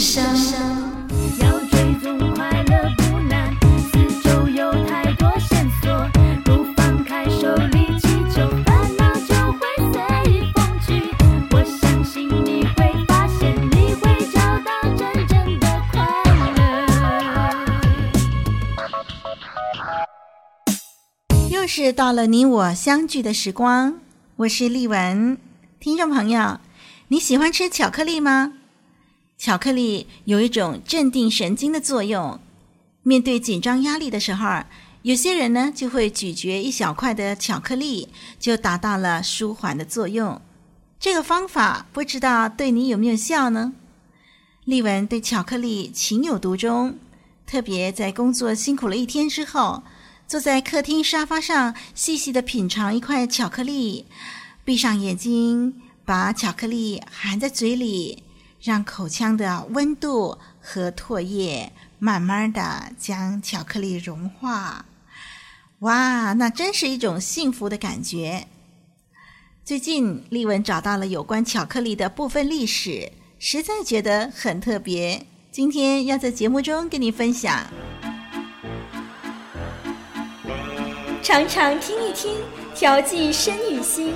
生，要追踪快乐不难，四周有太多线索，不放开手里气球，烦恼就会随风去。我相信你会发现，你会找到真正的快乐。又是到了你我相聚的时光，我是丽文，听众朋友，你喜欢吃巧克力吗？巧克力有一种镇定神经的作用，面对紧张压力的时候，有些人呢就会咀嚼一小块的巧克力，就达到了舒缓的作用。这个方法不知道对你有没有效呢？丽文对巧克力情有独钟，特别在工作辛苦了一天之后，坐在客厅沙发上，细细的品尝一块巧克力，闭上眼睛，把巧克力含在嘴里。让口腔的温度和唾液慢慢的将巧克力融化，哇，那真是一种幸福的感觉。最近丽文找到了有关巧克力的部分历史，实在觉得很特别。今天要在节目中跟你分享，常常听一听，调剂身与心，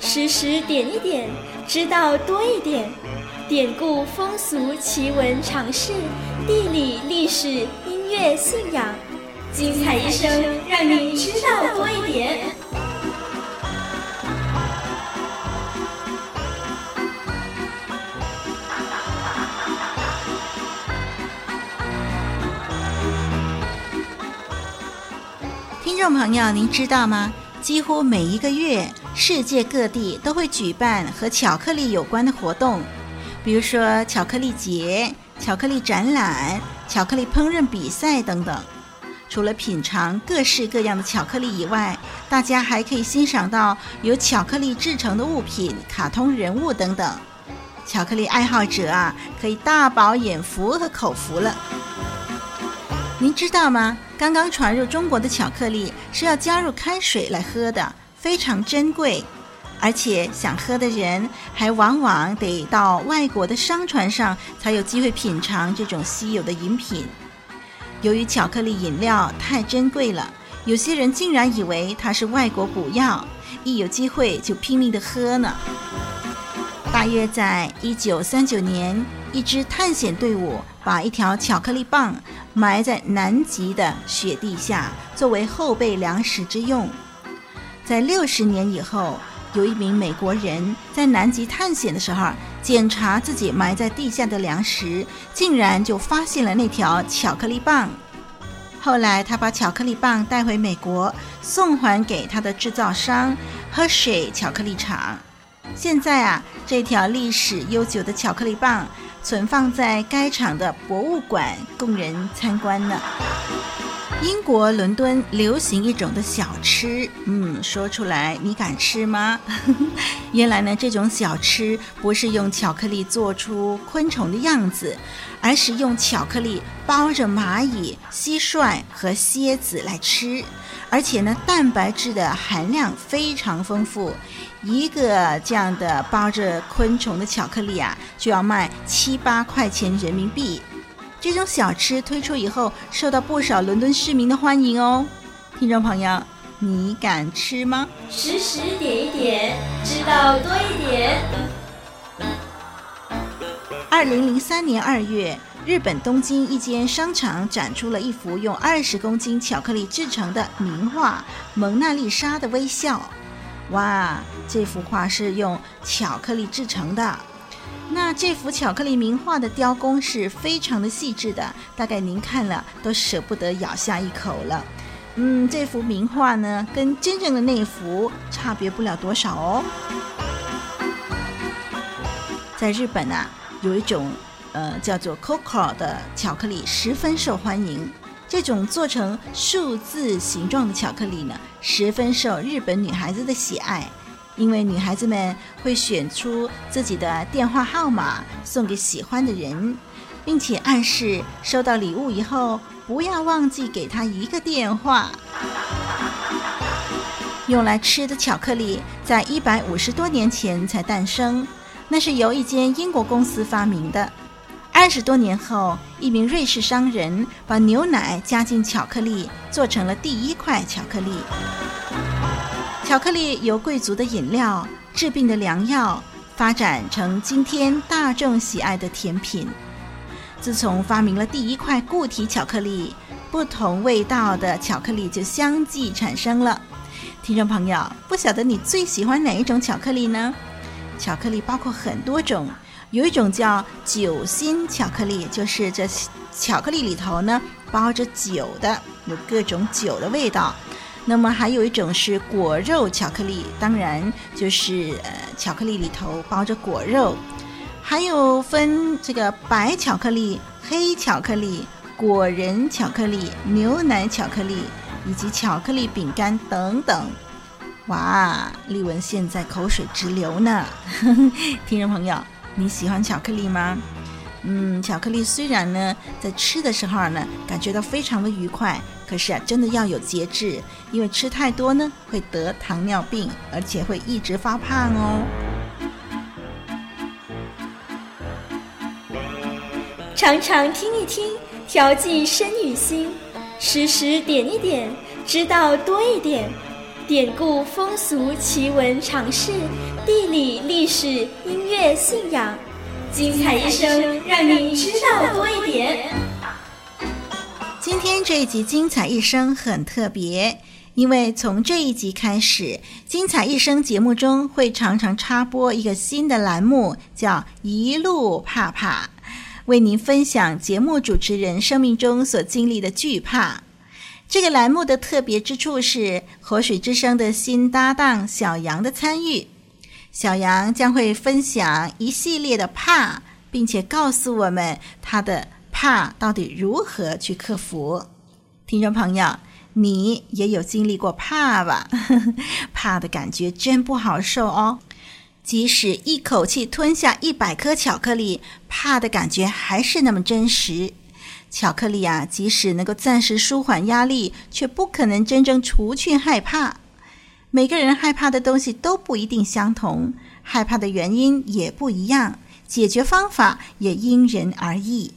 时时点一点，知道多一点。典故、风俗、奇闻、常识、地理、历史、音乐、信仰，精彩一生，让你知道多一点。听众朋友，您知道吗？几乎每一个月，世界各地都会举办和巧克力有关的活动。比如说巧克力节、巧克力展览、巧克力烹饪比赛等等。除了品尝各式各样的巧克力以外，大家还可以欣赏到由巧克力制成的物品、卡通人物等等。巧克力爱好者啊，可以大饱眼福和口福了。您知道吗？刚刚传入中国的巧克力是要加入开水来喝的，非常珍贵。而且想喝的人还往往得到外国的商船上才有机会品尝这种稀有的饮品。由于巧克力饮料太珍贵了，有些人竟然以为它是外国补药，一有机会就拼命的喝呢。大约在一九三九年，一支探险队伍把一条巧克力棒埋在南极的雪地下，作为后备粮食之用。在六十年以后，有一名美国人在南极探险的时候，检查自己埋在地下的粮食，竟然就发现了那条巧克力棒。后来，他把巧克力棒带回美国，送还给他的制造商 Hershey 巧克力厂。现在啊，这条历史悠久的巧克力棒存放在该厂的博物馆，供人参观呢。英国伦敦流行一种的小吃，嗯，说出来你敢吃吗？原来呢，这种小吃不是用巧克力做出昆虫的样子，而是用巧克力包着蚂蚁、蟋蟀和蝎子来吃，而且呢，蛋白质的含量非常丰富。一个这样的包着昆虫的巧克力啊，就要卖七八块钱人民币。这种小吃推出以后，受到不少伦敦市民的欢迎哦。听众朋友，你敢吃吗？时时点一点，知道多一点。二零零三年二月，日本东京一间商场展出了一幅用二十公斤巧克力制成的名画《蒙娜丽莎的微笑》。哇，这幅画是用巧克力制成的。那这幅巧克力名画的雕工是非常的细致的，大概您看了都舍不得咬下一口了。嗯，这幅名画呢，跟真正的那幅差别不了多少哦。在日本啊，有一种呃，叫做 Coco 的巧克力十分受欢迎。这种做成数字形状的巧克力呢，十分受日本女孩子的喜爱，因为女孩子们会选出自己的电话号码送给喜欢的人，并且暗示收到礼物以后不要忘记给他一个电话。用来吃的巧克力在一百五十多年前才诞生，那是由一间英国公司发明的。二十多年后，一名瑞士商人把牛奶加进巧克力，做成了第一块巧克力。巧克力由贵族的饮料、治病的良药，发展成今天大众喜爱的甜品。自从发明了第一块固体巧克力，不同味道的巧克力就相继产生了。听众朋友，不晓得你最喜欢哪一种巧克力呢？巧克力包括很多种，有一种叫酒心巧克力，就是这巧克力里头呢包着酒的，有各种酒的味道。那么还有一种是果肉巧克力，当然就是呃巧克力里头包着果肉。还有分这个白巧克力、黑巧克力、果仁巧克力、牛奶巧克力。以及巧克力饼干等等，哇！丽文现在口水直流呢。听众朋友，你喜欢巧克力吗？嗯，巧克力虽然呢，在吃的时候呢，感觉到非常的愉快，可是啊，真的要有节制，因为吃太多呢，会得糖尿病，而且会一直发胖哦。常常听一听，调剂身与心。时时点一点，知道多一点，典故、风俗、奇闻、常识、地理、历史、音乐、信仰，精彩一生，让你知道多一点。今天这一集《精彩一生》很特别，因为从这一集开始，《精彩一生》节目中会常常插播一个新的栏目，叫“一路怕怕”。为您分享节目主持人生命中所经历的惧怕。这个栏目的特别之处是活水之声的新搭档小杨的参与。小杨将会分享一系列的怕，并且告诉我们他的怕到底如何去克服。听众朋友，你也有经历过怕吧？怕的感觉真不好受哦。即使一口气吞下一百颗巧克力，怕的感觉还是那么真实。巧克力啊，即使能够暂时舒缓压力，却不可能真正除去害怕。每个人害怕的东西都不一定相同，害怕的原因也不一样，解决方法也因人而异。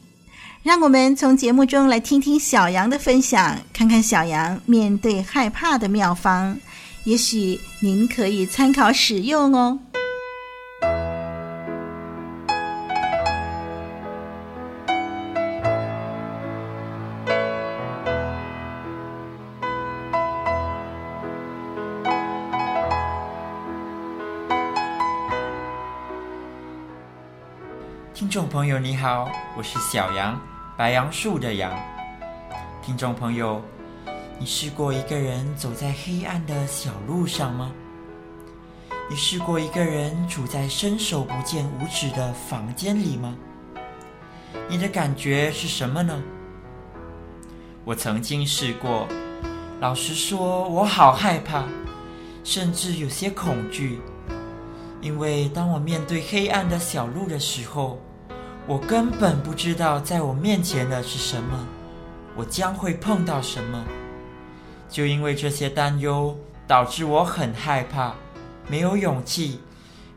让我们从节目中来听听小杨的分享，看看小杨面对害怕的妙方，也许您可以参考使用哦。听众朋友，你好，我是小杨，白杨树的杨。听众朋友，你试过一个人走在黑暗的小路上吗？你试过一个人处在伸手不见五指的房间里吗？你的感觉是什么呢？我曾经试过，老实说，我好害怕，甚至有些恐惧，因为当我面对黑暗的小路的时候，我根本不知道在我面前的是什么，我将会碰到什么。就因为这些担忧，导致我很害怕，没有勇气，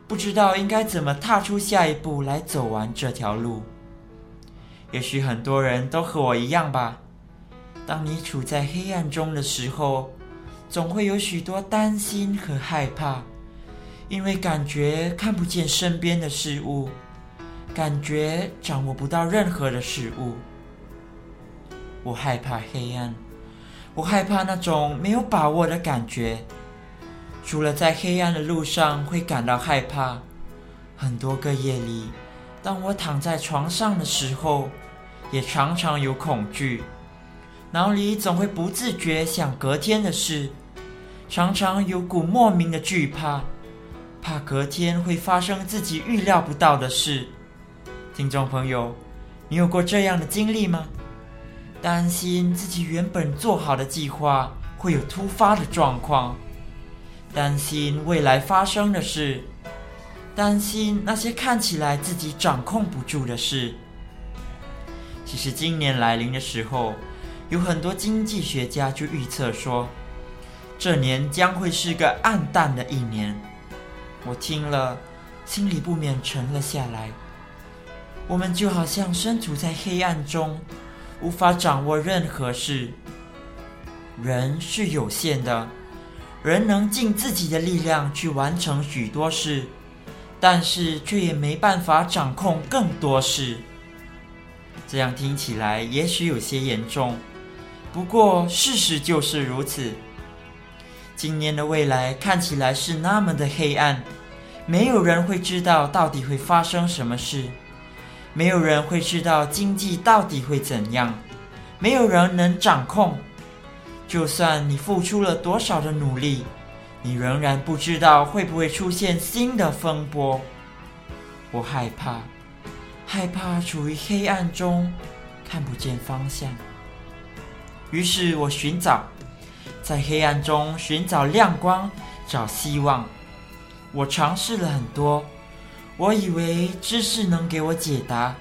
不知道应该怎么踏出下一步来走完这条路。也许很多人都和我一样吧。当你处在黑暗中的时候，总会有许多担心和害怕，因为感觉看不见身边的事物。感觉掌握不到任何的事物，我害怕黑暗，我害怕那种没有把握的感觉。除了在黑暗的路上会感到害怕，很多个夜里，当我躺在床上的时候，也常常有恐惧，脑里总会不自觉想隔天的事，常常有股莫名的惧怕，怕隔天会发生自己预料不到的事。听众朋友，你有过这样的经历吗？担心自己原本做好的计划会有突发的状况，担心未来发生的事，担心那些看起来自己掌控不住的事。其实今年来临的时候，有很多经济学家就预测说，这年将会是个暗淡的一年。我听了，心里不免沉了下来。我们就好像身处在黑暗中，无法掌握任何事。人是有限的，人能尽自己的力量去完成许多事，但是却也没办法掌控更多事。这样听起来也许有些严重，不过事实就是如此。今年的未来看起来是那么的黑暗，没有人会知道到底会发生什么事。没有人会知道经济到底会怎样，没有人能掌控。就算你付出了多少的努力，你仍然不知道会不会出现新的风波。我害怕，害怕处于黑暗中，看不见方向。于是我寻找，在黑暗中寻找亮光，找希望。我尝试了很多。我以为知识能给我解答，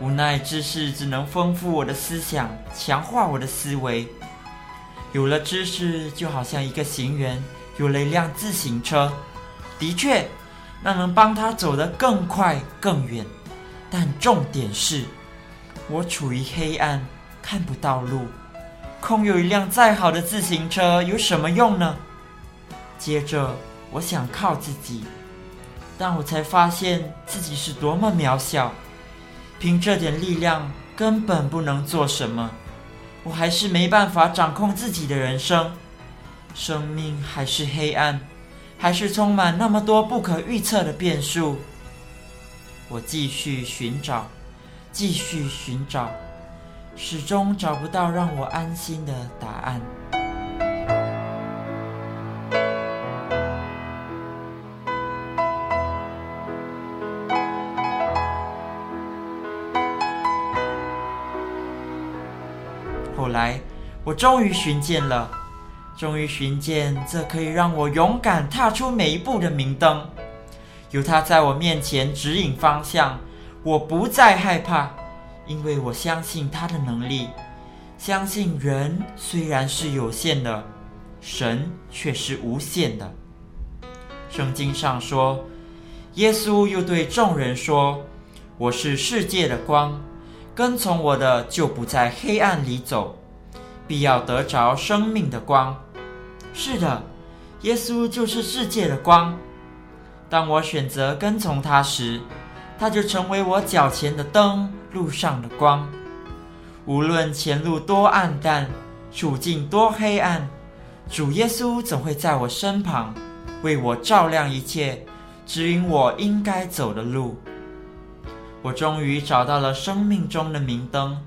无奈知识只能丰富我的思想，强化我的思维。有了知识，就好像一个行人有了一辆自行车，的确，那能帮他走得更快更远。但重点是，我处于黑暗，看不到路，空有一辆再好的自行车有什么用呢？接着，我想靠自己。但我才发现自己是多么渺小，凭这点力量根本不能做什么。我还是没办法掌控自己的人生，生命还是黑暗，还是充满那么多不可预测的变数。我继续寻找，继续寻找，始终找不到让我安心的答案。终于寻见了，终于寻见这可以让我勇敢踏出每一步的明灯。有它在我面前指引方向，我不再害怕，因为我相信它的能力。相信人虽然是有限的，神却是无限的。圣经上说，耶稣又对众人说：“我是世界的光。”跟从我的就不在黑暗里走，必要得着生命的光。是的，耶稣就是世界的光。当我选择跟从他时，他就成为我脚前的灯，路上的光。无论前路多暗淡，处境多黑暗，主耶稣总会在我身旁，为我照亮一切，指引我应该走的路。我终于找到了生命中的明灯，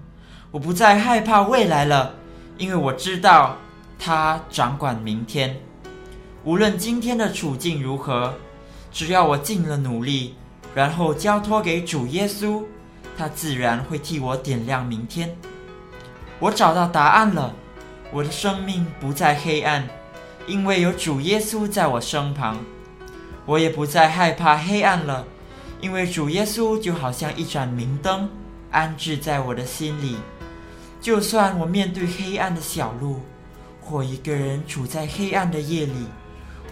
我不再害怕未来了，因为我知道他掌管明天。无论今天的处境如何，只要我尽了努力，然后交托给主耶稣，他自然会替我点亮明天。我找到答案了，我的生命不再黑暗，因为有主耶稣在我身旁。我也不再害怕黑暗了。因为主耶稣就好像一盏明灯，安置在我的心里。就算我面对黑暗的小路，或一个人处在黑暗的夜里，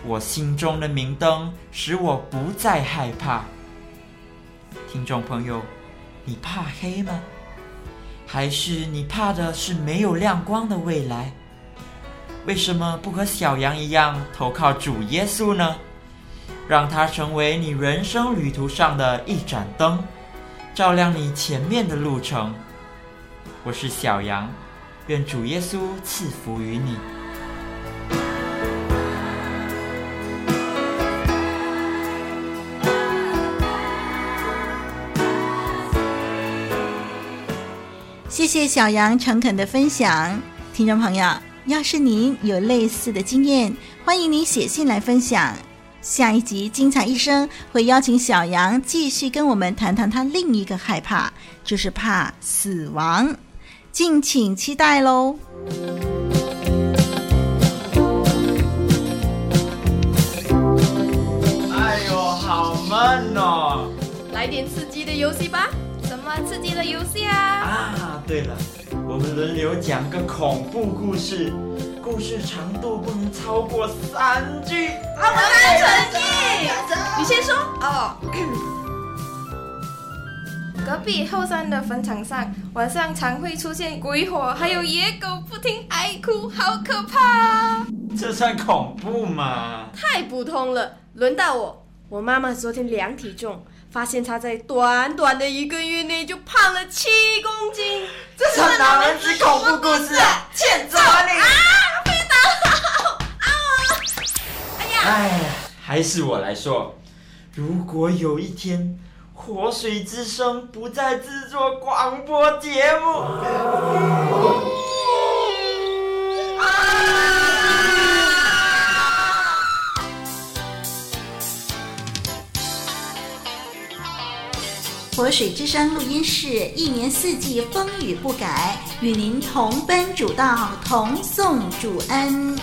我心中的明灯使我不再害怕。听众朋友，你怕黑吗？还是你怕的是没有亮光的未来？为什么不和小羊一样投靠主耶稣呢？让它成为你人生旅途上的一盏灯，照亮你前面的路程。我是小羊，愿主耶稣赐福于你。谢谢小羊诚恳的分享，听众朋友，要是您有类似的经验，欢迎您写信来分享。下一集精彩一生会邀请小羊继续跟我们谈谈他另一个害怕，就是怕死亡，敬请期待喽。哎呦，好闷哦！来点刺激的游戏吧。什么刺激的游戏啊？啊，对了，我们轮流讲个恐怖故事。故事长度不能超过三句。啊，我们来成绩。你先说哦。隔壁后山的坟场上，晚上常会出现鬼火，还有野狗不停哀哭，好可怕。这算恐怖吗？太普通了。轮到我，我妈妈昨天量体重，发现她在短短的一个月内就胖了七公斤。这算哪门子恐怖故事啊？欠揍啊你啊！哎呀，还是我来说。如果有一天，活水之声不再制作广播节目，活水之声录音室一年四季风雨不改，与您同奔主道，同送主恩。